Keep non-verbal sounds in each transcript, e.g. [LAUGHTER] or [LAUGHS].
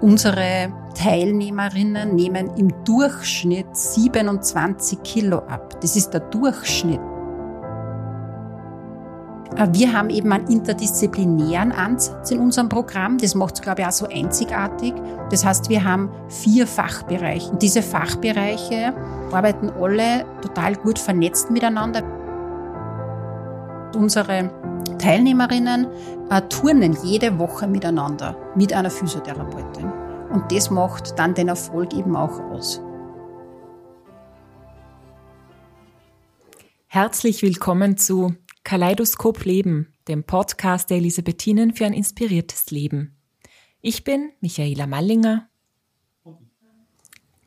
Unsere Teilnehmerinnen nehmen im Durchschnitt 27 Kilo ab. Das ist der Durchschnitt. Äh, wir haben eben einen interdisziplinären Ansatz in unserem Programm. Das macht es, glaube ich, auch so einzigartig. Das heißt, wir haben vier Fachbereiche. Und diese Fachbereiche arbeiten alle total gut vernetzt miteinander. Unsere Teilnehmerinnen äh, turnen jede Woche miteinander mit einer Physiotherapeutin. Und das macht dann den Erfolg eben auch aus. Herzlich willkommen zu Kaleidoskop Leben, dem Podcast der Elisabethinen für ein inspiriertes Leben. Ich bin Michaela Mallinger.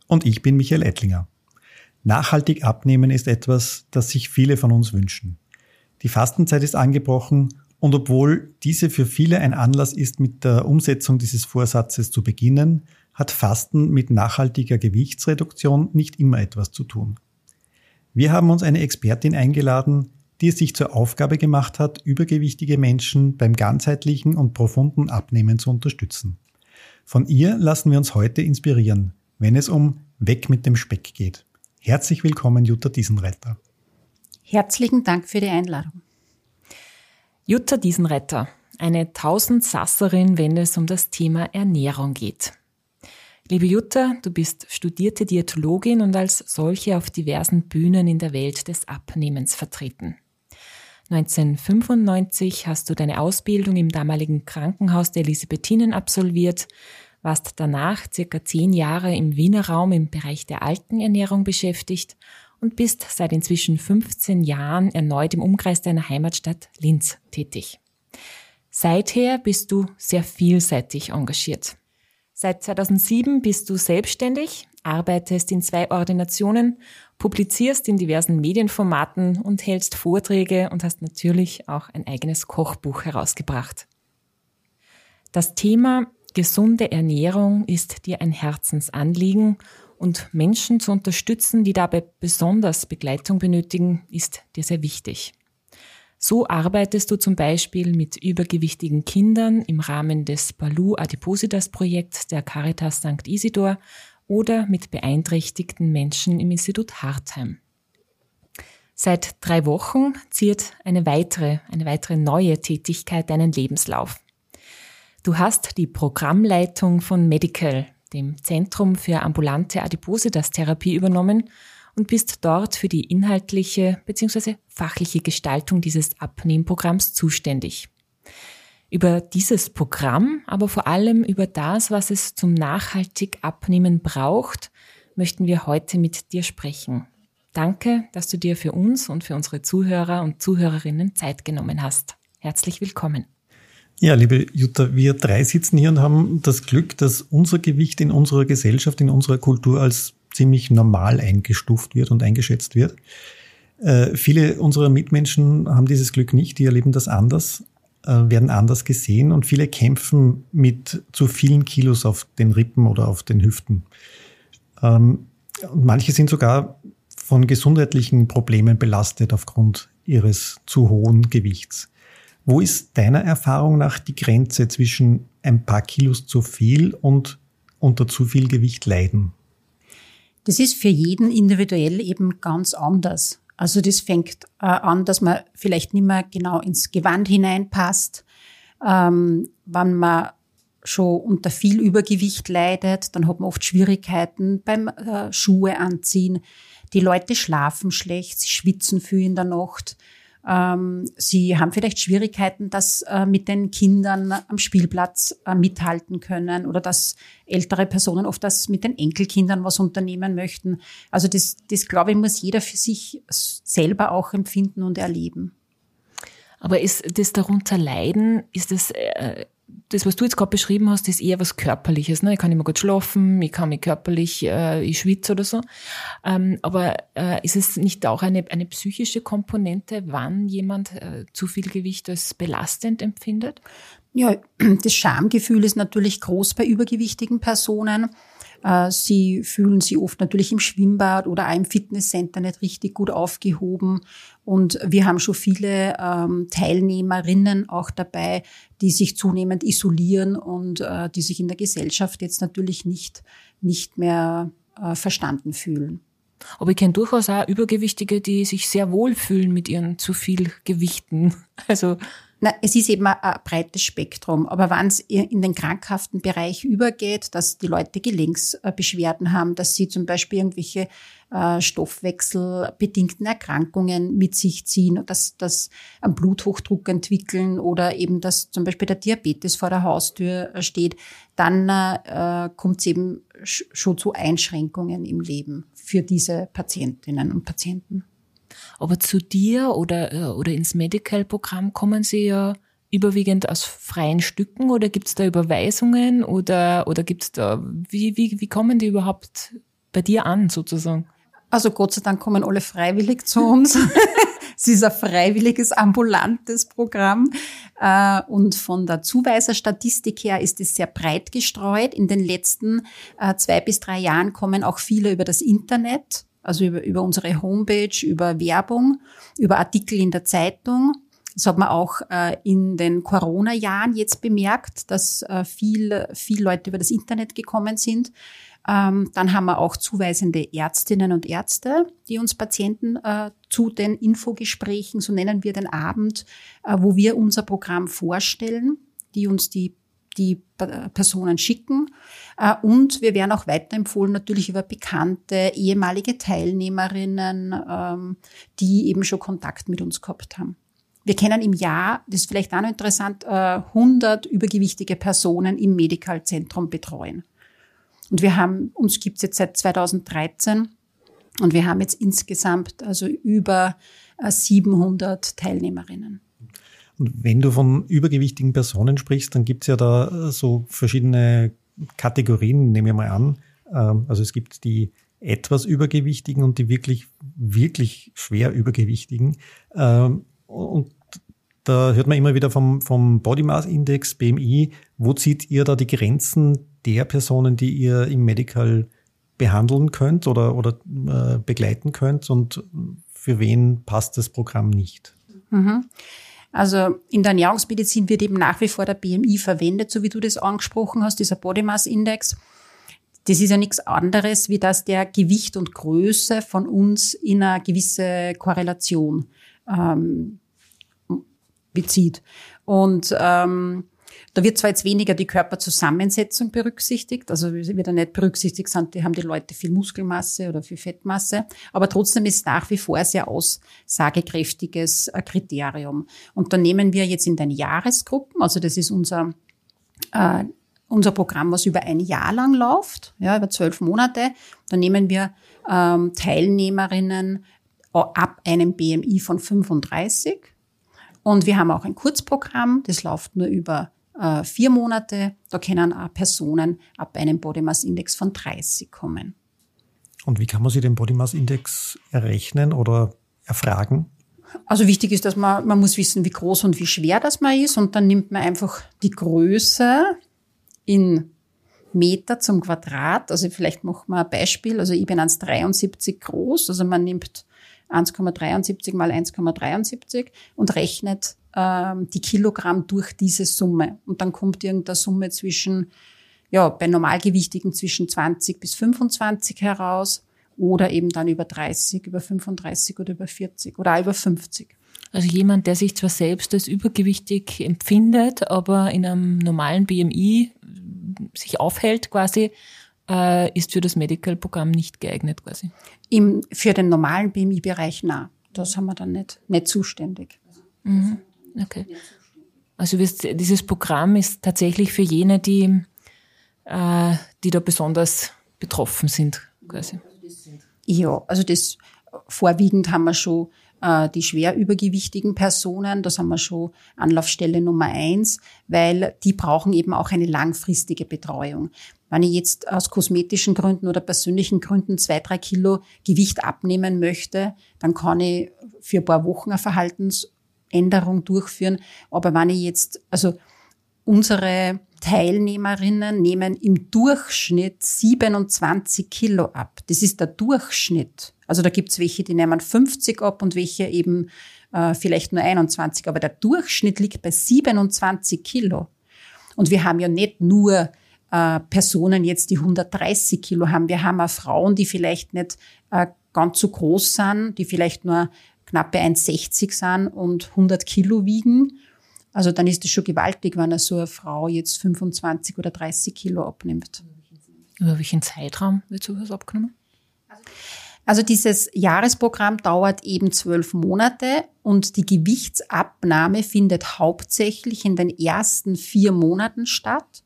Und ich bin Michael Ettlinger. Nachhaltig abnehmen ist etwas, das sich viele von uns wünschen. Die Fastenzeit ist angebrochen und obwohl diese für viele ein Anlass ist, mit der Umsetzung dieses Vorsatzes zu beginnen, hat Fasten mit nachhaltiger Gewichtsreduktion nicht immer etwas zu tun. Wir haben uns eine Expertin eingeladen, die es sich zur Aufgabe gemacht hat, übergewichtige Menschen beim ganzheitlichen und profunden Abnehmen zu unterstützen. Von ihr lassen wir uns heute inspirieren, wenn es um Weg mit dem Speck geht. Herzlich willkommen, Jutta Diesenretter. Herzlichen Dank für die Einladung. Jutta Diesenretter, eine Tausendsasserin, wenn es um das Thema Ernährung geht. Liebe Jutta, du bist studierte Diätologin und als solche auf diversen Bühnen in der Welt des Abnehmens vertreten. 1995 hast du deine Ausbildung im damaligen Krankenhaus der Elisabethinen absolviert, warst danach circa zehn Jahre im Wiener Raum im Bereich der Altenernährung beschäftigt und bist seit inzwischen 15 Jahren erneut im Umkreis deiner Heimatstadt Linz tätig. Seither bist du sehr vielseitig engagiert. Seit 2007 bist du selbstständig, arbeitest in zwei Ordinationen publizierst in diversen Medienformaten und hältst Vorträge und hast natürlich auch ein eigenes Kochbuch herausgebracht. Das Thema gesunde Ernährung ist dir ein Herzensanliegen und Menschen zu unterstützen, die dabei besonders Begleitung benötigen, ist dir sehr wichtig. So arbeitest du zum Beispiel mit übergewichtigen Kindern im Rahmen des Balu Adipositas Projekts der Caritas St. Isidor oder mit beeinträchtigten Menschen im Institut Hartheim. Seit drei Wochen ziert eine weitere, eine weitere neue Tätigkeit deinen Lebenslauf. Du hast die Programmleitung von Medical, dem Zentrum für ambulante Adipositas-Therapie übernommen und bist dort für die inhaltliche bzw. fachliche Gestaltung dieses Abnehmprogramms zuständig über dieses Programm, aber vor allem über das, was es zum nachhaltig Abnehmen braucht, möchten wir heute mit dir sprechen. Danke, dass du dir für uns und für unsere Zuhörer und Zuhörerinnen Zeit genommen hast. Herzlich willkommen. Ja, liebe Jutta, wir drei sitzen hier und haben das Glück, dass unser Gewicht in unserer Gesellschaft, in unserer Kultur als ziemlich normal eingestuft wird und eingeschätzt wird. Äh, viele unserer Mitmenschen haben dieses Glück nicht, die erleben das anders äh, werden anders gesehen und viele kämpfen mit zu vielen Kilos auf den Rippen oder auf den Hüften. Ähm, und manche sind sogar von gesundheitlichen Problemen belastet aufgrund ihres zu hohen Gewichts. Wo ist deiner Erfahrung nach die Grenze zwischen ein paar Kilos zu viel und unter zu viel Gewicht leiden? Das ist für jeden individuell eben ganz anders. Also das fängt äh, an, dass man vielleicht nicht mehr genau ins Gewand hineinpasst. Ähm, wenn man schon unter viel Übergewicht leidet, dann hat man oft Schwierigkeiten beim äh, Schuhe anziehen. Die Leute schlafen schlecht, sie schwitzen viel in der Nacht. Ähm, sie haben vielleicht Schwierigkeiten, dass äh, mit den Kindern am Spielplatz äh, mithalten können oder dass ältere Personen oft das mit den Enkelkindern was unternehmen möchten. Also das, das glaube ich, muss jeder für sich selber auch empfinden und erleben. Aber ist das darunter leiden, ist das äh, das, was du jetzt gerade beschrieben hast, ist eher was Körperliches. Ne? Ich kann immer gut schlafen, ich kann mich körperlich, äh, ich schwitze oder so. Ähm, aber äh, ist es nicht auch eine, eine psychische Komponente, wann jemand äh, zu viel Gewicht als belastend empfindet? Ja, [CLEARS THROAT] das Schamgefühl ist natürlich groß bei übergewichtigen Personen. Äh, sie fühlen sich oft natürlich im Schwimmbad oder auch im Fitnesscenter nicht richtig gut aufgehoben. Und wir haben schon viele ähm, Teilnehmerinnen auch dabei, die sich zunehmend isolieren und äh, die sich in der Gesellschaft jetzt natürlich nicht, nicht mehr äh, verstanden fühlen. Aber ich kenne durchaus auch Übergewichtige, die sich sehr wohl fühlen mit ihren zu viel Gewichten. [LAUGHS] Also na, es ist eben ein, ein breites Spektrum. Aber wenn es in den krankhaften Bereich übergeht, dass die Leute Gelenksbeschwerden haben, dass sie zum Beispiel irgendwelche äh, stoffwechselbedingten Erkrankungen mit sich ziehen, dass, dass einen Bluthochdruck entwickeln oder eben, dass zum Beispiel der Diabetes vor der Haustür äh, steht, dann äh, kommt es eben schon zu Einschränkungen im Leben für diese Patientinnen und Patienten. Aber zu dir oder, äh, oder ins Medical-Programm kommen sie ja überwiegend aus freien Stücken oder gibt es da Überweisungen oder, oder gibt es da, wie, wie, wie kommen die überhaupt bei dir an sozusagen? Also Gott sei Dank kommen alle freiwillig zu uns. [LAUGHS] es ist ein freiwilliges, ambulantes Programm. Äh, und von der Zuweiserstatistik her ist es sehr breit gestreut. In den letzten äh, zwei bis drei Jahren kommen auch viele über das Internet also über, über unsere Homepage, über Werbung, über Artikel in der Zeitung. Das hat man auch äh, in den Corona-Jahren jetzt bemerkt, dass äh, viel, viel Leute über das Internet gekommen sind. Ähm, dann haben wir auch zuweisende Ärztinnen und Ärzte, die uns Patienten äh, zu den Infogesprächen, so nennen wir den Abend, äh, wo wir unser Programm vorstellen, die uns die die Personen schicken. Äh, und wir werden auch weiterempfohlen natürlich über bekannte ehemalige Teilnehmerinnen, ähm, die eben schon Kontakt mit uns gehabt haben. Wir kennen im Jahr, das ist vielleicht auch noch interessant, 100 äh, übergewichtige Personen im Medikalzentrum betreuen. Und wir haben, uns gibt es jetzt seit 2013 und wir haben jetzt insgesamt also über 700 äh, Teilnehmerinnen. Wenn du von übergewichtigen Personen sprichst, dann gibt es ja da äh, so verschiedene Kategorien, nehme ich mal an. Ähm, also es gibt die etwas Übergewichtigen und die wirklich, wirklich schwer Übergewichtigen. Ähm, und da hört man immer wieder vom, vom Body Mass Index, BMI. Wo zieht ihr da die Grenzen der Personen, die ihr im Medical behandeln könnt oder, oder äh, begleiten könnt und für wen passt das Programm nicht? Mhm. Also in der Ernährungsmedizin wird eben nach wie vor der BMI verwendet, so wie du das angesprochen hast, dieser Body Mass Index. Das ist ja nichts anderes, wie dass der Gewicht und Größe von uns in eine gewisse Korrelation ähm, bezieht. Und ähm, da wird zwar jetzt weniger die Körperzusammensetzung berücksichtigt, also wird da nicht berücksichtigt sind, die haben die Leute viel Muskelmasse oder viel Fettmasse, aber trotzdem ist nach wie vor sehr aussagekräftiges äh, Kriterium. Und dann nehmen wir jetzt in den Jahresgruppen, also das ist unser äh, unser Programm, was über ein Jahr lang läuft, ja, über zwölf Monate. Dann nehmen wir ähm, Teilnehmerinnen ab einem BMI von 35. Und wir haben auch ein Kurzprogramm, das läuft nur über äh, vier Monate. Da können auch Personen ab einem Body Mass Index von 30 kommen. Und wie kann man sich den Body Mass Index errechnen oder erfragen? Also wichtig ist, dass man, man muss wissen, wie groß und wie schwer das man ist und dann nimmt man einfach die Größe in Meter zum Quadrat. Also vielleicht machen wir ein Beispiel. Also ich bin 1,73 groß. Also man nimmt 1,73 mal 1,73 und rechnet ähm, die Kilogramm durch diese Summe. Und dann kommt irgendeine Summe zwischen, ja, bei Normalgewichtigen zwischen 20 bis 25 heraus oder eben dann über 30, über 35 oder über 40 oder über 50. Also jemand, der sich zwar selbst als übergewichtig empfindet, aber in einem normalen BMI sich aufhält quasi, äh, ist für das Medical-Programm nicht geeignet quasi. Im, für den normalen BMI-Bereich, na, das haben wir dann nicht, nicht zuständig. Mhm. Okay. Also dieses Programm ist tatsächlich für jene, die, äh, die da besonders betroffen sind, quasi. Ja, also das vorwiegend haben wir schon äh, die schwer übergewichtigen Personen, das haben wir schon Anlaufstelle Nummer eins, weil die brauchen eben auch eine langfristige Betreuung. Wenn ich jetzt aus kosmetischen Gründen oder persönlichen Gründen zwei, drei Kilo Gewicht abnehmen möchte, dann kann ich für ein paar Wochen eine Verhaltensänderung durchführen. Aber wenn ich jetzt, also unsere Teilnehmerinnen nehmen im Durchschnitt 27 Kilo ab. Das ist der Durchschnitt. Also da gibt's welche, die nehmen 50 ab und welche eben äh, vielleicht nur 21. Aber der Durchschnitt liegt bei 27 Kilo. Und wir haben ja nicht nur äh, Personen jetzt, die 130 Kilo haben. Wir haben auch Frauen, die vielleicht nicht äh, ganz so groß sind, die vielleicht nur knappe 1,60 sind und 100 Kilo wiegen. Also dann ist es schon gewaltig, wenn so eine Frau jetzt 25 oder 30 Kilo abnimmt. Über welchen Zeitraum wird sowas abgenommen? Also dieses Jahresprogramm dauert eben zwölf Monate und die Gewichtsabnahme findet hauptsächlich in den ersten vier Monaten statt.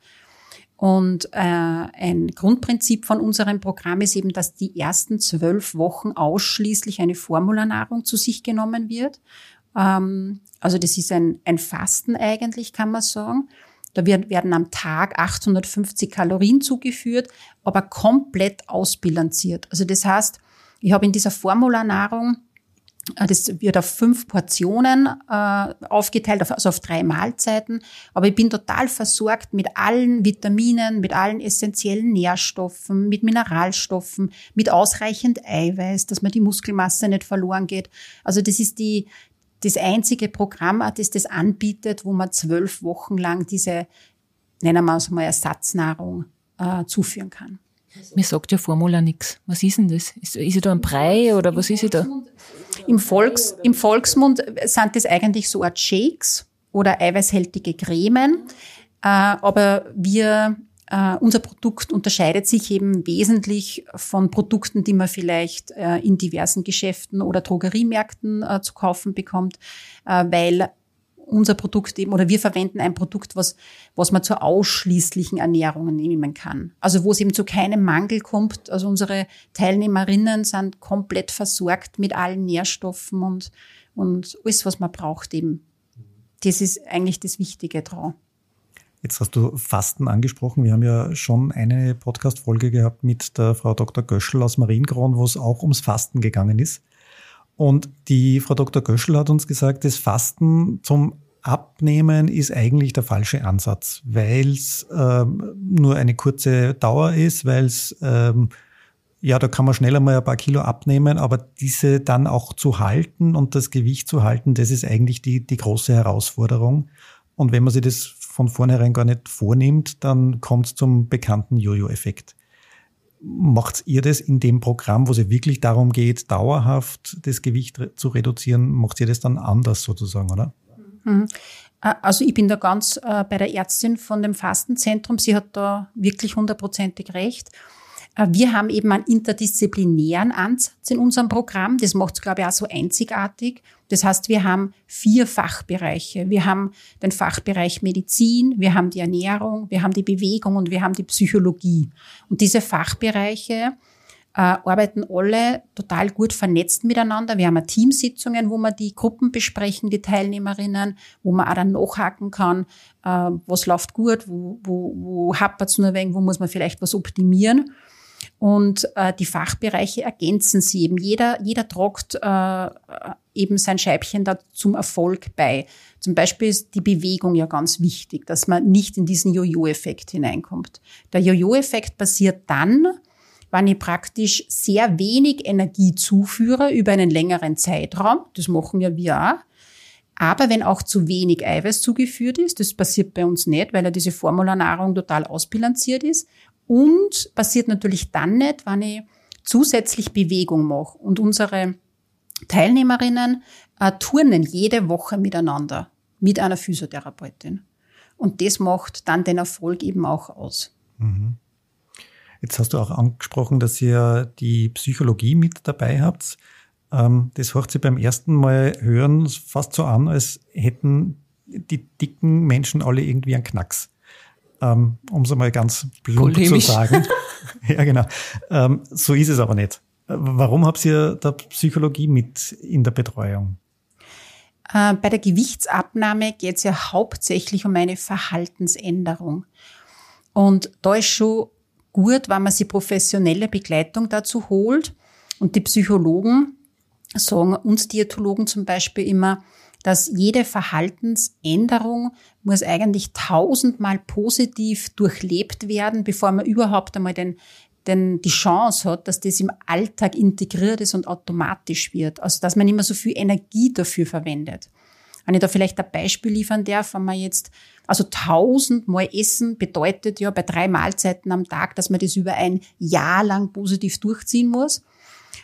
Und äh, ein Grundprinzip von unserem Programm ist eben, dass die ersten zwölf Wochen ausschließlich eine Formularnahrung zu sich genommen wird. Ähm, also das ist ein, ein Fasten eigentlich, kann man sagen. Da werden am Tag 850 Kalorien zugeführt, aber komplett ausbilanziert. Also das heißt, ich habe in dieser Formularnahrung das wird auf fünf Portionen äh, aufgeteilt, also auf drei Mahlzeiten. Aber ich bin total versorgt mit allen Vitaminen, mit allen essentiellen Nährstoffen, mit Mineralstoffen, mit ausreichend Eiweiß, dass mir die Muskelmasse nicht verloren geht. Also das ist die, das einzige Programm, das das anbietet, wo man zwölf Wochen lang diese, nennen wir es mal, Ersatznahrung äh, zuführen kann. Mir sagt ja Formula nichts. Was ist denn das? Ist, ist da ein Brei oder was ist da? Im, Volks, Im Volksmund sind das eigentlich so Art Shakes oder eiweißhältige Cremen. Äh, aber wir, äh, unser Produkt unterscheidet sich eben wesentlich von Produkten, die man vielleicht äh, in diversen Geschäften oder Drogeriemärkten zu kaufen bekommt, weil unser Produkt eben, oder wir verwenden ein Produkt, was, was man zur ausschließlichen Ernährung nehmen kann. Also wo es eben zu keinem Mangel kommt. Also unsere Teilnehmerinnen sind komplett versorgt mit allen Nährstoffen und, und alles, was man braucht eben. Das ist eigentlich das Wichtige daran. Jetzt hast du Fasten angesprochen. Wir haben ja schon eine Podcast-Folge gehabt mit der Frau Dr. Göschel aus Marienkron, wo es auch ums Fasten gegangen ist. Und die Frau Dr. Göschel hat uns gesagt, das Fasten zum Abnehmen ist eigentlich der falsche Ansatz, weil es ähm, nur eine kurze Dauer ist, weil es ähm, ja, da kann man schneller mal ein paar Kilo abnehmen, aber diese dann auch zu halten und das Gewicht zu halten, das ist eigentlich die, die große Herausforderung. Und wenn man sich das von vornherein gar nicht vornimmt, dann kommt es zum bekannten Jojo-Effekt. Macht ihr das in dem Programm, wo es wirklich darum geht, dauerhaft das Gewicht zu reduzieren, macht ihr das dann anders sozusagen, oder? Mhm. Äh, also ich bin da ganz äh, bei der Ärztin von dem Fastenzentrum. Sie hat da wirklich hundertprozentig recht. Äh, wir haben eben einen interdisziplinären Ansatz in unserem Programm. Das macht es, glaube ich, auch so einzigartig. Das heißt, wir haben vier Fachbereiche. Wir haben den Fachbereich Medizin, wir haben die Ernährung, wir haben die Bewegung und wir haben die Psychologie. Und diese Fachbereiche äh, arbeiten alle total gut vernetzt miteinander. Wir haben Teamsitzungen, wo wir die Gruppen besprechen, die Teilnehmerinnen, wo man auch dann nachhaken kann, äh, was läuft gut, wo, wo, wo hapert es nur wenig, wo muss man vielleicht was optimieren. Und äh, die Fachbereiche ergänzen sie eben. Jeder, jeder tragt äh, eben sein Scheibchen da zum Erfolg bei. Zum Beispiel ist die Bewegung ja ganz wichtig, dass man nicht in diesen Jojo-Effekt hineinkommt. Der Jojo-Effekt passiert dann, wenn ich praktisch sehr wenig Energie zuführe über einen längeren Zeitraum. Das machen ja wir auch. Aber wenn auch zu wenig Eiweiß zugeführt ist, das passiert bei uns nicht, weil ja diese Formularnahrung total ausbilanziert ist. Und passiert natürlich dann nicht, wenn ich zusätzlich Bewegung mache. Und unsere Teilnehmerinnen äh, turnen jede Woche miteinander mit einer Physiotherapeutin. Und das macht dann den Erfolg eben auch aus. Mhm. Jetzt hast du auch angesprochen, dass ihr die Psychologie mit dabei habt. Ähm, das hört sich beim ersten Mal hören fast so an, als hätten die dicken Menschen alle irgendwie einen Knacks. Ähm, um es einmal ganz plump Polemisch. zu sagen. [LAUGHS] [LAUGHS] ja, genau. Ähm, so ist es aber nicht. Warum habt ihr da Psychologie mit in der Betreuung? Äh, bei der Gewichtsabnahme geht es ja hauptsächlich um eine Verhaltensänderung. Und da ist schon gut, wenn man sich professionelle Begleitung dazu holt. Und die Psychologen sagen uns Diätologen zum Beispiel immer, dass jede Verhaltensänderung muss eigentlich tausendmal positiv durchlebt werden, bevor man überhaupt einmal den, den, die Chance hat, dass das im Alltag integriert ist und automatisch wird. Also, dass man immer so viel Energie dafür verwendet. Wenn ich da vielleicht ein Beispiel liefern darf, wenn man jetzt, also tausendmal essen bedeutet ja bei drei Mahlzeiten am Tag, dass man das über ein Jahr lang positiv durchziehen muss.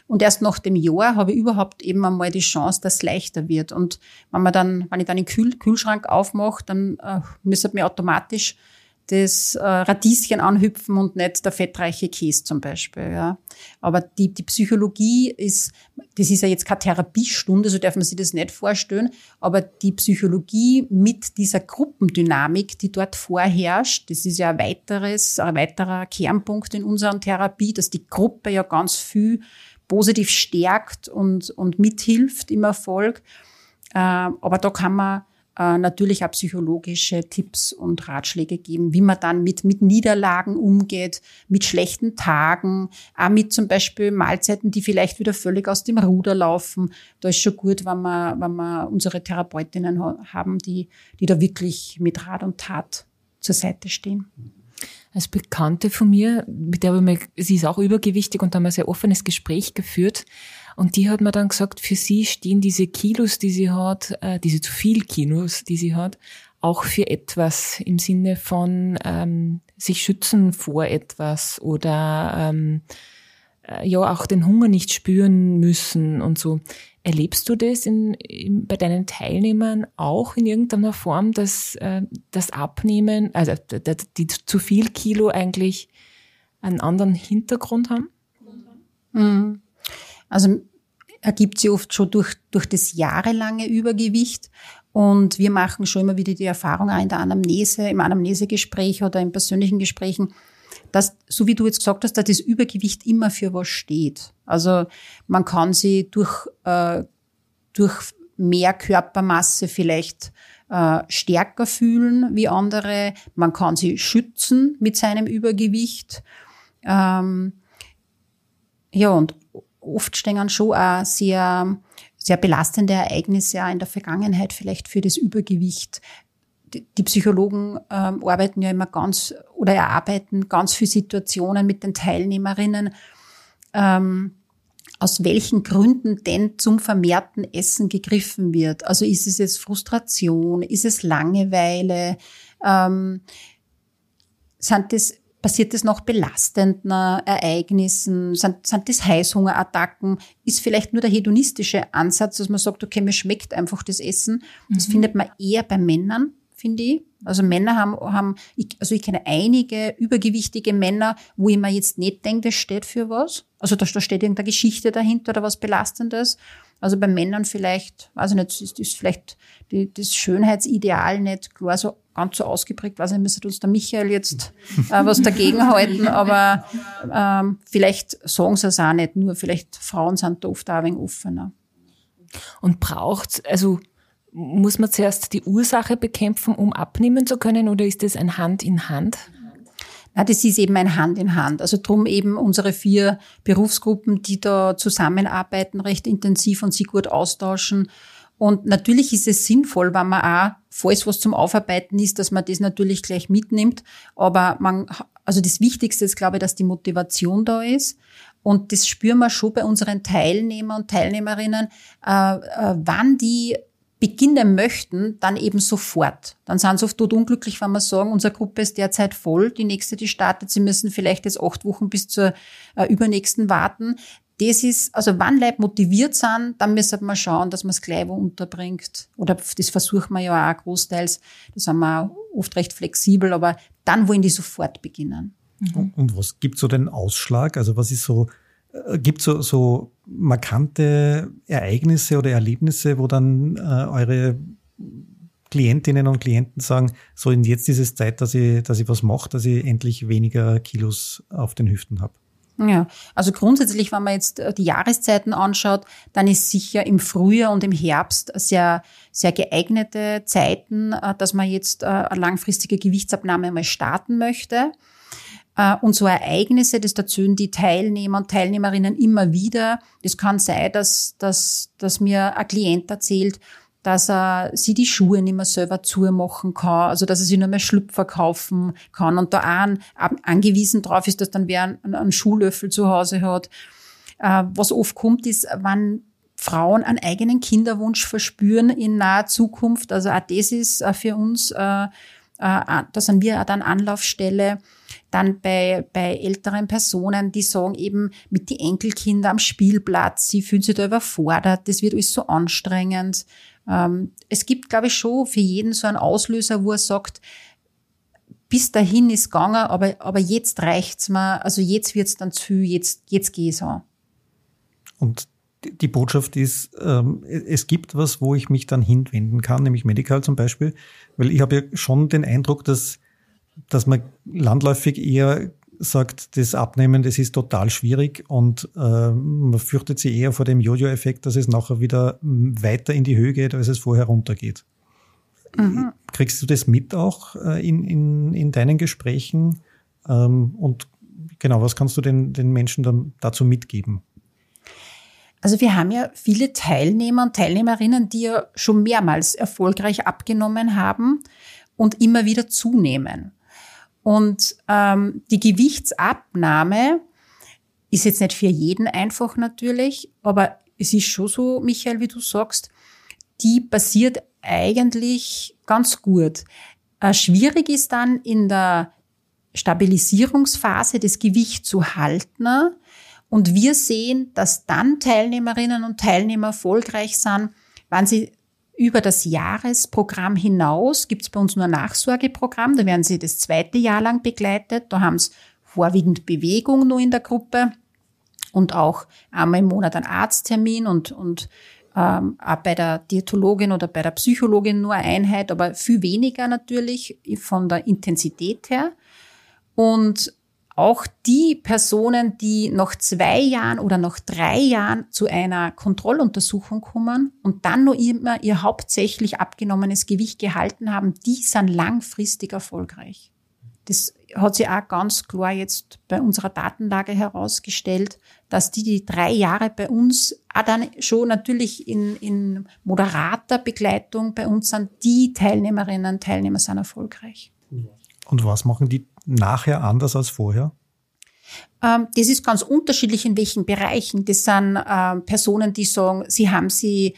Und erst nach dem Jahr habe ich überhaupt eben einmal die Chance, dass es leichter wird. Und wenn man dann, wenn ich dann den Kühl Kühlschrank aufmache, dann äh, müsste mir automatisch das äh, Radieschen anhüpfen und nicht der fettreiche Käse zum Beispiel. Ja. Aber die, die Psychologie ist, das ist ja jetzt keine Therapiestunde, so darf man sich das nicht vorstellen, aber die Psychologie mit dieser Gruppendynamik, die dort vorherrscht, das ist ja ein weiteres, ein weiterer Kernpunkt in unserer Therapie, dass die Gruppe ja ganz viel positiv stärkt und, und mithilft im Erfolg. Äh, aber da kann man äh, natürlich auch psychologische Tipps und Ratschläge geben, wie man dann mit, mit Niederlagen umgeht, mit schlechten Tagen, auch mit zum Beispiel Mahlzeiten, die vielleicht wieder völlig aus dem Ruder laufen. Da ist schon gut, wenn wir, wenn wir unsere Therapeutinnen haben, die, die da wirklich mit Rat und Tat zur Seite stehen. Als Bekannte von mir, mit der wir, sie ist auch übergewichtig und haben ein sehr offenes Gespräch geführt. Und die hat mir dann gesagt, für sie stehen diese Kilos, die sie hat, äh, diese zu viel Kilos, die sie hat, auch für etwas im Sinne von ähm, sich schützen vor etwas oder ähm, äh, ja auch den Hunger nicht spüren müssen und so. Erlebst du das in, in, bei deinen Teilnehmern auch in irgendeiner Form, dass äh, das Abnehmen, also die, die zu viel Kilo eigentlich einen anderen Hintergrund haben? Mhm. Also ergibt sie oft schon durch, durch das jahrelange Übergewicht. Und wir machen schon immer wieder die Erfahrung auch in der Anamnese, im Anamnesegespräch oder in persönlichen Gesprächen, dass, so wie du jetzt gesagt hast, dass das Übergewicht immer für was steht. Also man kann sie durch, äh, durch mehr Körpermasse vielleicht äh, stärker fühlen wie andere. Man kann sie schützen mit seinem Übergewicht. Ähm, ja, und oft stehen schon auch sehr, sehr belastende Ereignisse auch in der Vergangenheit vielleicht für das Übergewicht. Die Psychologen ähm, arbeiten ja immer ganz oder erarbeiten ganz viele Situationen mit den Teilnehmerinnen, ähm, aus welchen Gründen denn zum vermehrten Essen gegriffen wird. Also ist es jetzt Frustration, ist es Langeweile, ähm, sind das Passiert es nach belastenden Ereignissen? Sind, sind das Heißhungerattacken? Ist vielleicht nur der hedonistische Ansatz, dass man sagt, okay, mir schmeckt einfach das Essen. Das mhm. findet man eher bei Männern, finde ich. Also Männer haben, haben also ich kenne einige übergewichtige Männer, wo ich mir jetzt nicht denke, das steht für was. Also da, da steht irgendeine Geschichte dahinter oder was Belastendes. Also bei Männern vielleicht, also nicht, ist, ist vielleicht die, das Schönheitsideal nicht klar so ganz so ausgeprägt, weiß nicht, müsste uns der Michael jetzt äh, was dagegen halten, aber ähm, vielleicht sagen sie es auch nicht, nur vielleicht Frauen sind da oft auch ein wenig offener. Und braucht also muss man zuerst die Ursache bekämpfen, um abnehmen zu können, oder ist das ein Hand in Hand? Na, das ist eben ein Hand in Hand. Also drum eben unsere vier Berufsgruppen, die da zusammenarbeiten, recht intensiv und sich gut austauschen und natürlich ist es sinnvoll, wenn man auch, falls was zum Aufarbeiten ist, dass man das natürlich gleich mitnimmt. Aber man, also das Wichtigste ist, glaube ich, dass die Motivation da ist. Und das spüren wir schon bei unseren Teilnehmern und Teilnehmerinnen, äh, äh, wann die beginnen möchten, dann eben sofort. Dann sind sie oft tot unglücklich, wenn wir sagen, unsere Gruppe ist derzeit voll, die nächste, die startet, sie müssen vielleicht jetzt acht Wochen bis zur äh, übernächsten warten das ist, also wann Leute motiviert sind, dann müssen wir schauen, dass man es gleich wo unterbringt. Oder das versuchen wir ja auch großteils. Da sind wir oft recht flexibel, aber dann wollen die sofort beginnen. Mhm. Und was gibt so den Ausschlag? Also was ist so, äh, gibt so, so markante Ereignisse oder Erlebnisse, wo dann äh, eure Klientinnen und Klienten sagen, so und jetzt ist es Zeit, dass ich, dass ich was mache, dass ich endlich weniger Kilos auf den Hüften habe? Ja, also grundsätzlich, wenn man jetzt äh, die Jahreszeiten anschaut, dann ist sicher im Frühjahr und im Herbst sehr, sehr geeignete Zeiten, äh, dass man jetzt äh, eine langfristige Gewichtsabnahme mal starten möchte. Und so Ereignisse, das erzählen die Teilnehmer und Teilnehmerinnen immer wieder. Das kann sein, dass, dass, dass mir ein Klient erzählt, dass er sie die Schuhe nicht mehr selber zumachen kann, also dass er sie nur mehr Schlüpfer kaufen kann und da auch angewiesen drauf ist, dass dann wer einen, einen Schuhlöffel zu Hause hat. Äh, was oft kommt, ist, wenn Frauen einen eigenen Kinderwunsch verspüren in naher Zukunft. Also auch das ist äh, für uns, äh, da sind wir dann Anlaufstelle. Dann bei, bei älteren Personen, die sagen eben mit die Enkelkinder am Spielplatz, sie fühlen sich da überfordert, das wird alles so anstrengend. Ähm, es gibt, glaube ich, schon für jeden so einen Auslöser, wo er sagt, bis dahin ist gegangen, aber, aber jetzt reicht's mir, also jetzt wird's dann zu jetzt, jetzt geht's an. Und die Botschaft ist, ähm, es gibt was, wo ich mich dann hinwenden kann, nämlich Medical zum Beispiel, weil ich habe ja schon den Eindruck, dass, dass man landläufig eher sagt, das Abnehmen, das ist total schwierig und äh, man fürchtet sich eher vor dem Jojo-Effekt, dass es nachher wieder weiter in die Höhe geht, als es vorher runtergeht. Mhm. Kriegst du das mit auch äh, in, in, in deinen Gesprächen? Ähm, und genau, was kannst du den, den Menschen dann dazu mitgeben? Also wir haben ja viele Teilnehmer und Teilnehmerinnen, die ja schon mehrmals erfolgreich abgenommen haben und immer wieder zunehmen. Und ähm, die Gewichtsabnahme ist jetzt nicht für jeden einfach natürlich, aber es ist schon so, Michael, wie du sagst, die passiert eigentlich ganz gut. Äh, schwierig ist dann in der Stabilisierungsphase das Gewicht zu halten. Und wir sehen, dass dann Teilnehmerinnen und Teilnehmer erfolgreich sind, wenn sie über das Jahresprogramm hinaus gibt es bei uns nur ein Nachsorgeprogramm. Da werden sie das zweite Jahr lang begleitet. Da haben sie vorwiegend Bewegung nur in der Gruppe und auch einmal im Monat einen Arzttermin und, und ähm, auch bei der Diätologin oder bei der Psychologin nur eine Einheit, aber viel weniger natürlich von der Intensität her. Und auch die Personen, die nach zwei Jahren oder nach drei Jahren zu einer Kontrolluntersuchung kommen und dann noch immer ihr hauptsächlich abgenommenes Gewicht gehalten haben, die sind langfristig erfolgreich. Das hat sich auch ganz klar jetzt bei unserer Datenlage herausgestellt, dass die, die drei Jahre bei uns auch dann schon natürlich in, in moderater Begleitung bei uns sind, die Teilnehmerinnen und Teilnehmer sind erfolgreich. Und was machen die nachher anders als vorher? Ähm, das ist ganz unterschiedlich in welchen Bereichen. Das sind ähm, Personen, die sagen, sie haben sie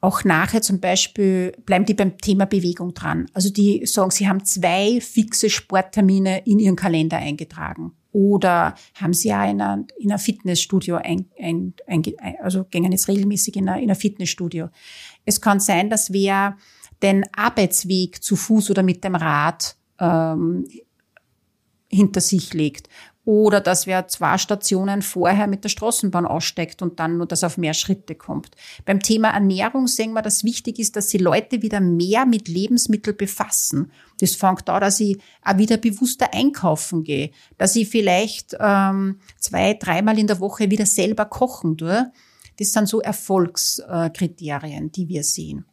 auch nachher zum Beispiel, bleiben die beim Thema Bewegung dran. Also die sagen, sie haben zwei fixe Sporttermine in ihren Kalender eingetragen. Oder haben sie ja in einer, in einer Fitnessstudio, ein, ein, ein, also gehen jetzt regelmäßig in einer, in einer Fitnessstudio. Es kann sein, dass wer den Arbeitsweg zu Fuß oder mit dem Rad ähm, hinter sich legt. Oder dass wer zwei Stationen vorher mit der Straßenbahn aussteigt und dann nur, dass auf mehr Schritte kommt. Beim Thema Ernährung sehen wir, dass wichtig ist, dass die Leute wieder mehr mit Lebensmitteln befassen. Das fängt da, dass ich auch wieder bewusster einkaufen gehe, dass ich vielleicht ähm, zwei, dreimal in der Woche wieder selber kochen tue. Das sind so Erfolgskriterien, die wir sehen.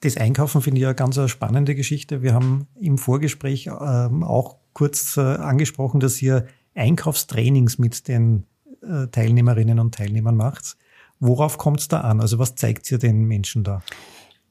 Das Einkaufen finde ich eine ganz spannende Geschichte. Wir haben im Vorgespräch ähm, auch kurz äh, angesprochen, dass ihr Einkaufstrainings mit den äh, Teilnehmerinnen und Teilnehmern macht. Worauf kommt es da an? Also was zeigt ihr den Menschen da?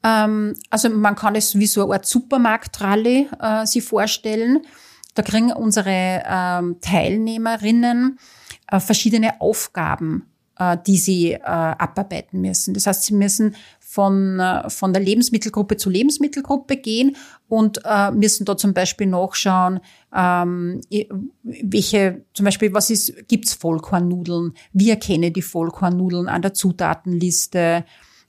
Ähm, also man kann es wie so eine Art Supermarktrallye äh, sich vorstellen. Da kriegen unsere ähm, Teilnehmerinnen äh, verschiedene Aufgaben, äh, die sie äh, abarbeiten müssen. Das heißt, sie müssen von, äh, von der Lebensmittelgruppe zu Lebensmittelgruppe gehen und äh, müssen da zum Beispiel nachschauen, ähm, welche, zum Beispiel, was ist, gibt's Vollkornnudeln? Wie erkenne die Vollkornnudeln an der Zutatenliste?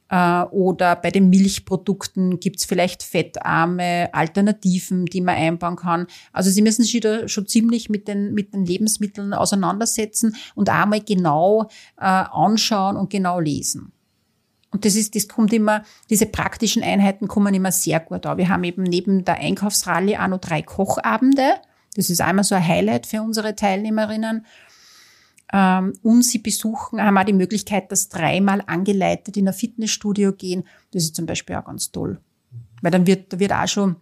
Äh, oder bei den Milchprodukten gibt's vielleicht fettarme Alternativen, die man einbauen kann. Also Sie müssen sich da schon ziemlich mit den, mit den Lebensmitteln auseinandersetzen und einmal genau äh, anschauen und genau lesen. Und das ist, das kommt immer, diese praktischen Einheiten kommen immer sehr gut an. Wir haben eben neben der Einkaufsrallye auch noch drei Kochabende. Das ist einmal so ein Highlight für unsere Teilnehmerinnen. Ähm, und sie besuchen, haben auch die Möglichkeit, dass dreimal angeleitet in ein Fitnessstudio gehen. Das ist zum Beispiel auch ganz toll. Weil dann wird, da wird auch schon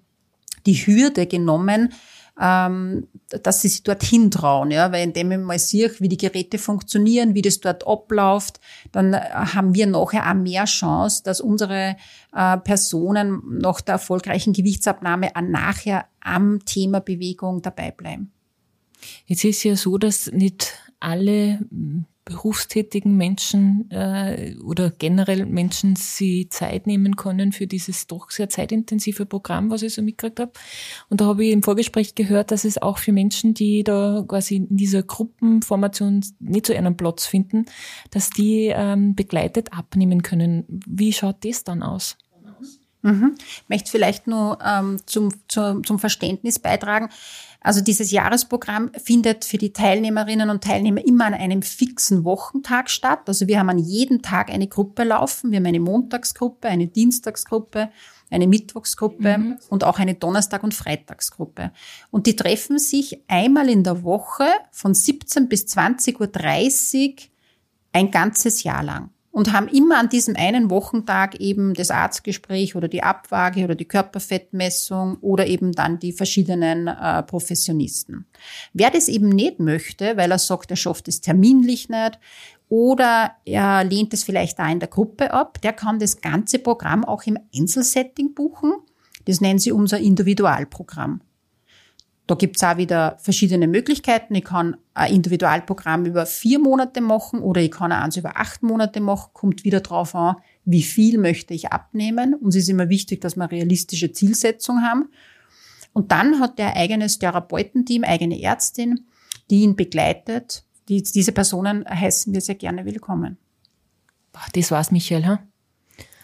die Hürde genommen, ähm, dass sie sich dorthin trauen, ja, weil indem ich mal sehe, wie die Geräte funktionieren, wie das dort abläuft, dann äh, haben wir nachher auch mehr Chance, dass unsere äh, Personen nach der erfolgreichen Gewichtsabnahme auch nachher am Thema Bewegung dabei bleiben. Jetzt ist ja so, dass nicht alle berufstätigen Menschen äh, oder generell Menschen sie Zeit nehmen können für dieses doch sehr zeitintensive Programm, was ich so mitgekriegt habe. Und da habe ich im Vorgespräch gehört, dass es auch für Menschen, die da quasi in dieser Gruppenformation nicht so einen Platz finden, dass die ähm, begleitet abnehmen können. Wie schaut das dann aus? Mhm. Ich möchte vielleicht nur ähm, zum, zum, zum Verständnis beitragen. Also dieses Jahresprogramm findet für die Teilnehmerinnen und Teilnehmer immer an einem fixen Wochentag statt. Also wir haben an jedem Tag eine Gruppe laufen. Wir haben eine Montagsgruppe, eine Dienstagsgruppe, eine Mittwochsgruppe mhm. und auch eine Donnerstag- und Freitagsgruppe. Und die treffen sich einmal in der Woche von 17 bis 20.30 Uhr ein ganzes Jahr lang und haben immer an diesem einen Wochentag eben das Arztgespräch oder die Abwaage oder die Körperfettmessung oder eben dann die verschiedenen äh, Professionisten. Wer das eben nicht möchte, weil er sagt, er schafft es terminlich nicht oder er lehnt es vielleicht da in der Gruppe ab, der kann das ganze Programm auch im Einzelsetting buchen. Das nennen sie unser Individualprogramm. Da gibt's auch wieder verschiedene Möglichkeiten. Ich kann ein Individualprogramm über vier Monate machen oder ich kann eins über acht Monate machen. Kommt wieder drauf an, wie viel möchte ich abnehmen. Uns ist immer wichtig, dass wir realistische Zielsetzung haben. Und dann hat der eigenes Therapeutenteam, eigene Ärztin, die ihn begleitet. Die, diese Personen heißen wir sehr gerne willkommen. Das war's, Michael, ha?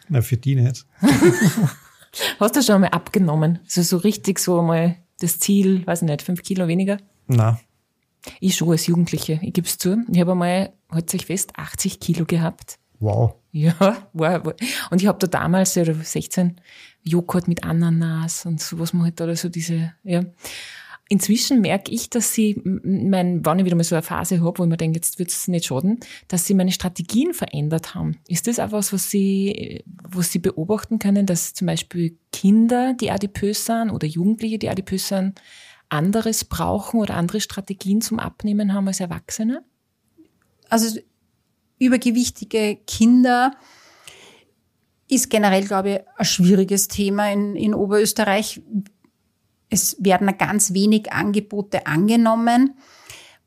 Na, für die nicht. [LAUGHS] Hast du schon einmal abgenommen? So, so richtig so mal das Ziel, weiß ich nicht, fünf Kilo weniger? Na. Ich schon als Jugendliche, ich gebe es zu. Ich habe einmal, halt sich fest, 80 Kilo gehabt. Wow. Ja, war, war. Und ich habe da damals, oder 16, Joghurt mit Ananas und so, was man halt da so diese, ja. Inzwischen merke ich, dass sie, mein, wenn ich wieder mal so eine Phase habe, wo ich mir denke, jetzt wird es nicht schaden, dass sie meine Strategien verändert haben. Ist das auch was, was sie, was sie beobachten können, dass zum Beispiel Kinder, die adipös sind oder Jugendliche, die adipös sind, anderes brauchen oder andere Strategien zum Abnehmen haben als Erwachsene? Also übergewichtige Kinder ist generell, glaube ich, ein schwieriges Thema in, in Oberösterreich es werden ganz wenig Angebote angenommen.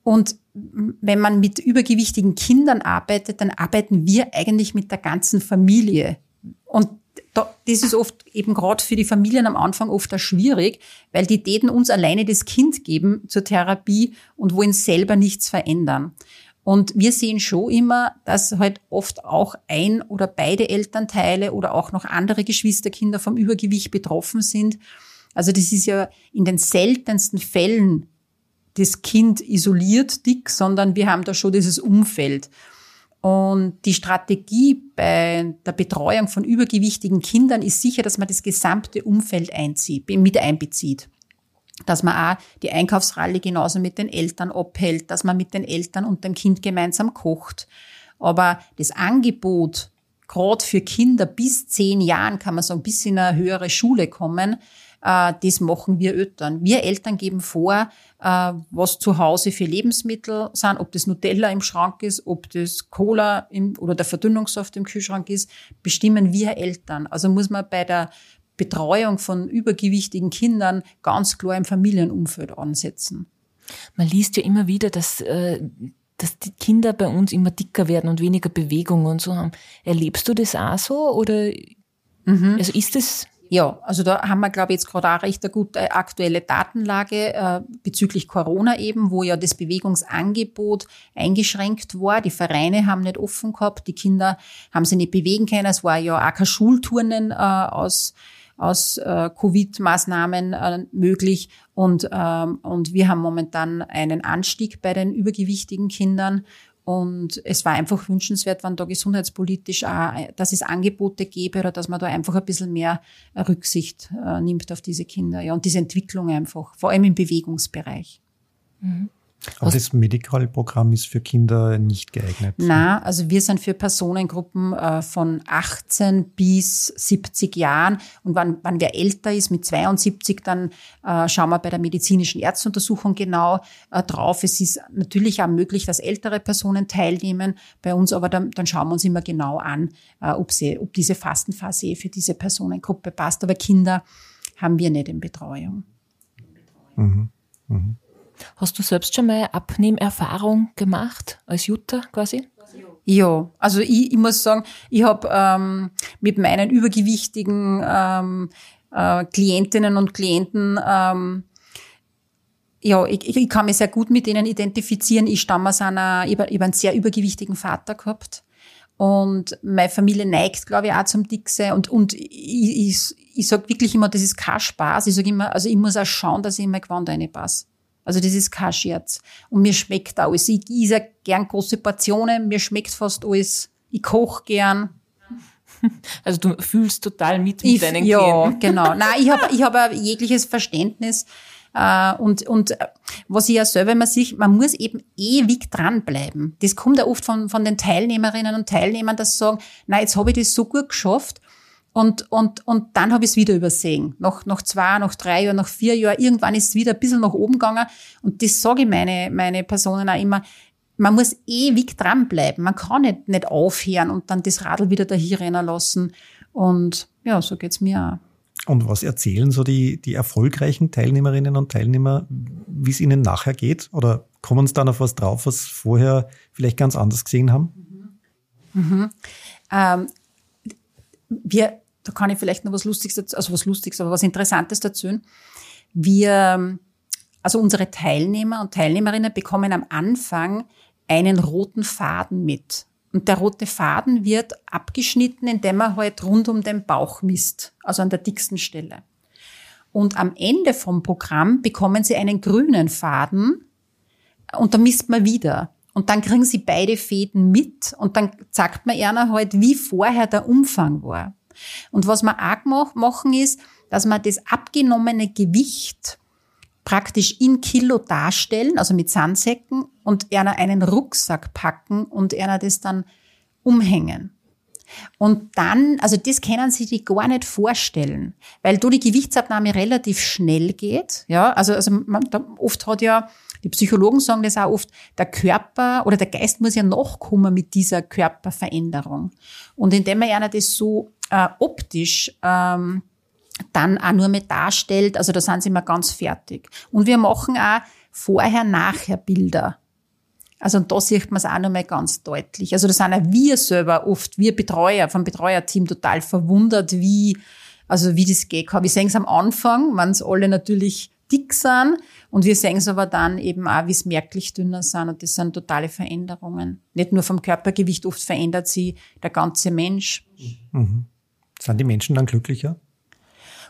Und wenn man mit übergewichtigen Kindern arbeitet, dann arbeiten wir eigentlich mit der ganzen Familie. Und das ist oft eben gerade für die Familien am Anfang oft auch schwierig, weil die täten uns alleine das Kind geben zur Therapie und wollen selber nichts verändern. Und wir sehen schon immer, dass halt oft auch ein oder beide Elternteile oder auch noch andere Geschwisterkinder vom Übergewicht betroffen sind. Also das ist ja in den seltensten Fällen das Kind isoliert dick, sondern wir haben da schon dieses Umfeld. Und die Strategie bei der Betreuung von übergewichtigen Kindern ist sicher, dass man das gesamte Umfeld einzieht, mit einbezieht. Dass man auch die Einkaufsralle genauso mit den Eltern abhält, dass man mit den Eltern und dem Kind gemeinsam kocht. Aber das Angebot, gerade für Kinder bis zehn Jahren, kann man sagen, bis in eine höhere Schule kommen, das machen wir Eltern. Wir Eltern geben vor, äh, was zu Hause für Lebensmittel sind, ob das Nutella im Schrank ist, ob das Cola im, oder der Verdünnungssaft im Kühlschrank ist, bestimmen wir Eltern. Also muss man bei der Betreuung von übergewichtigen Kindern ganz klar im Familienumfeld ansetzen. Man liest ja immer wieder, dass äh dass die Kinder bei uns immer dicker werden und weniger Bewegung und so haben. Erlebst du das auch so oder mhm. also ist das ja, also da haben wir, glaube ich, jetzt gerade auch recht eine gute aktuelle Datenlage äh, bezüglich Corona eben, wo ja das Bewegungsangebot eingeschränkt war. Die Vereine haben nicht offen gehabt, die Kinder haben sich nicht bewegen können. Es war ja auch kein Schulturnen äh, aus aus äh, Covid-Maßnahmen äh, möglich und ähm, und wir haben momentan einen Anstieg bei den übergewichtigen Kindern und es war einfach wünschenswert, wenn da gesundheitspolitisch auch, dass es Angebote gäbe oder dass man da einfach ein bisschen mehr Rücksicht äh, nimmt auf diese Kinder. Ja, und diese Entwicklung einfach, vor allem im Bewegungsbereich. Mhm. Aber das Medical-Programm ist für Kinder nicht geeignet. Na, also wir sind für Personengruppen äh, von 18 bis 70 Jahren. Und wenn, wenn wer älter ist, mit 72, dann äh, schauen wir bei der medizinischen Ärzteuntersuchung genau äh, drauf. Es ist natürlich auch möglich, dass ältere Personen teilnehmen bei uns, aber dann, dann schauen wir uns immer genau an, ob, sie, ob diese Fastenphase für diese Personengruppe passt. Aber Kinder haben wir nicht in Betreuung. Mhm. Mhm. Hast du selbst schon mal Abnehmerfahrung gemacht als Jutta quasi? Ja, also ich, ich muss sagen, ich habe ähm, mit meinen übergewichtigen ähm, äh, Klientinnen und Klienten ähm, ja, ich, ich kann mich sehr gut mit denen identifizieren. Ich stamme aus einer, ich habe einen sehr übergewichtigen Vater gehabt. Und meine Familie neigt, glaube ich, auch zum Dickse. Und, und ich, ich, ich sage wirklich immer, das ist kein Spaß. Ich sage immer, also ich muss auch schauen, dass ich in mein Gewand reinpasse. Also das ist kein Scherz. Und mir schmeckt alles. Ich esse gern große Portionen, mir schmeckt fast alles. Ich koche gern. [LAUGHS] Also du fühlst total mit mit ich, deinen ja, Klienten. Ja, [LAUGHS] genau. Nein, ich habe ich hab jegliches Verständnis. Äh, und, und äh, was ich ja selber immer sehe, man muss eben ewig dranbleiben. Das kommt ja oft von, von den Teilnehmerinnen und Teilnehmern, dass sie sagen, na jetzt habe ich das so gut geschafft und, und, und dann habe ich es wieder übersehen. Nach, nach zwei, nach drei Jahren, nach vier Jahren, irgendwann ist es wieder ein bisschen nach oben gegangen. Und das sage ich meine, meine Personen auch immer. Man muss ewig dranbleiben. Man kann nicht, nicht aufhören und dann das Radl wieder dahin rennen lassen. Und ja, so geht's mir auch. Und was erzählen so die, die erfolgreichen Teilnehmerinnen und Teilnehmer, wie es ihnen nachher geht? Oder kommen sie dann auf was drauf, was vorher vielleicht ganz anders gesehen haben? Mhm. Mhm. Ähm, wir da kann ich vielleicht noch was Lustiges, also was Lustiges, aber was Interessantes dazu. Wir, also unsere Teilnehmer und Teilnehmerinnen bekommen am Anfang einen roten Faden mit. Und der rote Faden wird abgeschnitten, indem er halt rund um den Bauch misst, also an der dicksten Stelle. Und am Ende vom Programm bekommen sie einen grünen Faden und da misst man wieder. Und dann kriegen sie beide Fäden mit und dann sagt man einer halt, wie vorher der Umfang war. Und was wir auch machen ist, dass wir das abgenommene Gewicht praktisch in Kilo darstellen, also mit Sandsäcken und einer einen Rucksack packen und einer das dann umhängen. Und dann, also das können Sie sich gar nicht vorstellen, weil da die Gewichtsabnahme relativ schnell geht. Ja, also, also man, oft hat ja, die Psychologen sagen das auch oft, der Körper oder der Geist muss ja nachkommen mit dieser Körperveränderung. Und indem man einer das so äh, optisch ähm, dann auch nur mehr darstellt, also da sind sie immer ganz fertig. Und wir machen auch vorher-nachher Bilder. Also und da sieht man es auch nochmal ganz deutlich. Also da sind auch wir selber oft, wir Betreuer vom Betreuerteam total verwundert, wie, also wie das geht. Wir sehen es am Anfang, wenn es alle natürlich dick sind und wir sehen es aber dann eben auch, wie es merklich dünner sind und das sind totale Veränderungen. Nicht nur vom Körpergewicht, oft verändert sich der ganze Mensch. Mhm. Sind die Menschen dann glücklicher?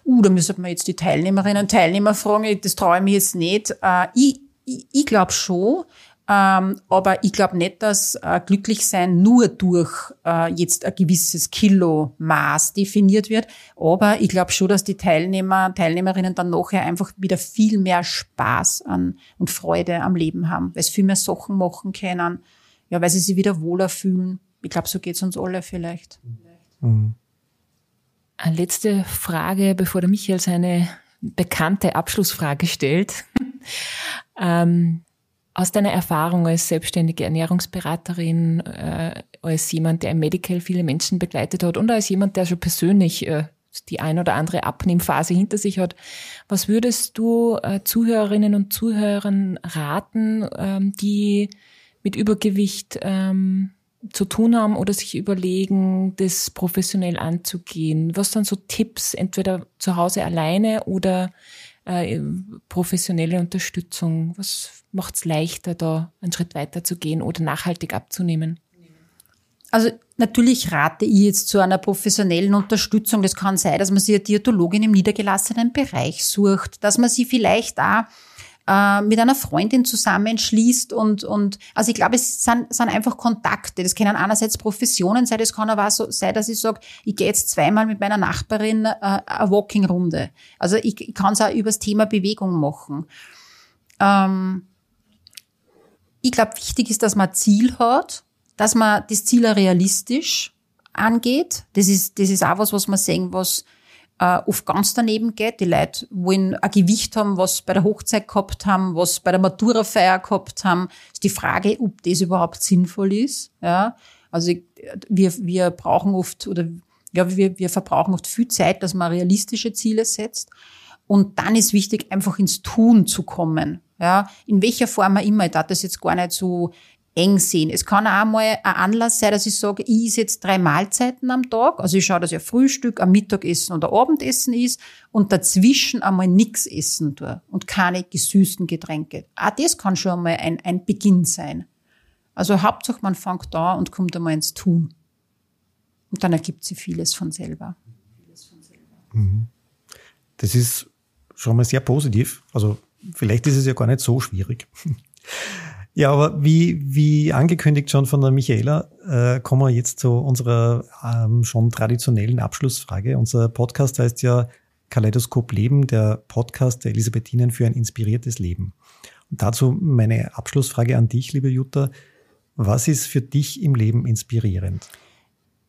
Uh, da müsste man jetzt die Teilnehmerinnen und Teilnehmer fragen. Das traue ich mir jetzt nicht. Äh, ich ich, ich glaube schon, ähm, aber ich glaube nicht, dass äh, glücklich sein nur durch äh, jetzt ein gewisses Kilomaß definiert wird. Aber ich glaube schon, dass die Teilnehmer, Teilnehmerinnen dann nachher einfach wieder viel mehr Spaß an und Freude am Leben haben, weil sie viel mehr Sachen machen können, ja, weil sie sich wieder wohler fühlen. Ich glaube, so geht's uns alle vielleicht. Mhm. Letzte Frage, bevor der Michael seine bekannte Abschlussfrage stellt. [LAUGHS] ähm, aus deiner Erfahrung als selbstständige Ernährungsberaterin, äh, als jemand, der im Medical viele Menschen begleitet hat und als jemand, der schon persönlich äh, die ein oder andere Abnehmphase hinter sich hat, was würdest du äh, Zuhörerinnen und Zuhörern raten, ähm, die mit Übergewicht ähm, zu tun haben oder sich überlegen, das professionell anzugehen? Was sind so Tipps, entweder zu Hause alleine oder äh, professionelle Unterstützung? Was macht es leichter, da einen Schritt weiter zu gehen oder nachhaltig abzunehmen? Also natürlich rate ich jetzt zu einer professionellen Unterstützung. Das kann sein, dass man sich eine Diätologin im niedergelassenen Bereich sucht, dass man sie vielleicht auch äh, mit einer Freundin zusammenschließt und, und also ich glaube, es sind, sind einfach Kontakte. Das können einerseits Professionen sein, das kann aber auch so sein, dass ich sage, ich gehe jetzt zweimal mit meiner Nachbarin äh, eine Walking-Runde. Also ich, ich kann es auch über das Thema Bewegung machen. Ähm, ich glaube, wichtig ist, dass man ein Ziel hat, dass man das Ziel realistisch angeht. Das ist, das ist auch was, was man sehen, was äh, oft ganz daneben geht. Die Leute wollen ein Gewicht haben, was bei der Hochzeit gehabt haben, was bei der Maturafeier gehabt haben. Ist die Frage, ob das überhaupt sinnvoll ist. Ja, also wir, wir brauchen oft oder ja, wir, wir verbrauchen oft viel Zeit, dass man realistische Ziele setzt. Und dann ist wichtig, einfach ins Tun zu kommen. Ja, in welcher Form auch immer. Ich darf das jetzt gar nicht so eng sehen. Es kann auch mal ein Anlass sein, dass ich sage, ich esse jetzt drei Mahlzeiten am Tag. Also ich schaue, dass ich ein Frühstück, ein Mittagessen ein Abendessen ist und dazwischen einmal nichts essen tue und keine gesüßten Getränke. Auch das kann schon einmal ein, ein Beginn sein. Also Hauptsache man fängt da und kommt einmal ins Tun. Und dann ergibt sich vieles von selber. Mhm. Das ist schon mal sehr positiv. Also vielleicht ist es ja gar nicht so schwierig. Ja, aber wie, wie angekündigt schon von der Michaela, äh, kommen wir jetzt zu unserer ähm, schon traditionellen Abschlussfrage. Unser Podcast heißt ja Kaleidoskop Leben, der Podcast der Elisabethinen für ein inspiriertes Leben. Und dazu meine Abschlussfrage an dich, liebe Jutta. Was ist für dich im Leben inspirierend?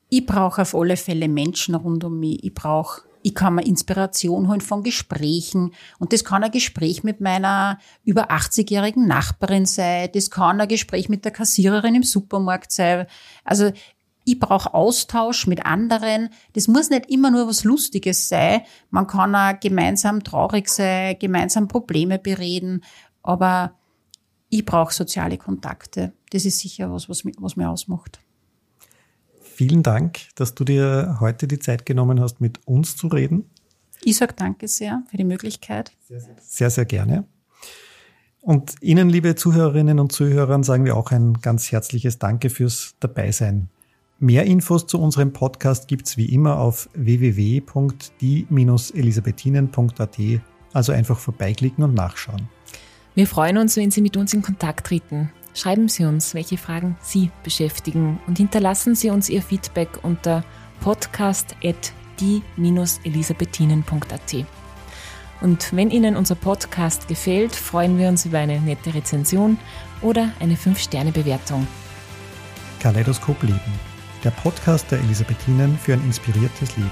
Ich brauche auf alle Fälle Menschen rund um mich. Ich brauche ich kann mir Inspiration holen von Gesprächen. Und das kann ein Gespräch mit meiner über 80-jährigen Nachbarin sein. Das kann ein Gespräch mit der Kassiererin im Supermarkt sein. Also ich brauche Austausch mit anderen. Das muss nicht immer nur was Lustiges sein. Man kann auch gemeinsam traurig sein, gemeinsam Probleme bereden. Aber ich brauche soziale Kontakte. Das ist sicher was, was was mir ausmacht vielen Dank, dass du dir heute die Zeit genommen hast, mit uns zu reden. Ich sage danke sehr für die Möglichkeit. Sehr, sehr, gerne. Und Ihnen, liebe Zuhörerinnen und Zuhörer, sagen wir auch ein ganz herzliches Danke fürs Dabeisein. Mehr Infos zu unserem Podcast gibt's wie immer auf www.die-elisabethinen.at, also einfach vorbeiklicken und nachschauen. Wir freuen uns, wenn Sie mit uns in Kontakt treten. Schreiben Sie uns, welche Fragen Sie beschäftigen und hinterlassen Sie uns Ihr Feedback unter podcast.die-elisabethinen.at. Und wenn Ihnen unser Podcast gefällt, freuen wir uns über eine nette Rezension oder eine 5-Sterne-Bewertung. Kaleidoskop Leben, der Podcast der Elisabethinen für ein inspiriertes Leben.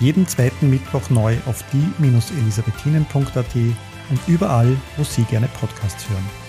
Jeden zweiten Mittwoch neu auf die-elisabethinen.at und überall, wo Sie gerne Podcasts hören.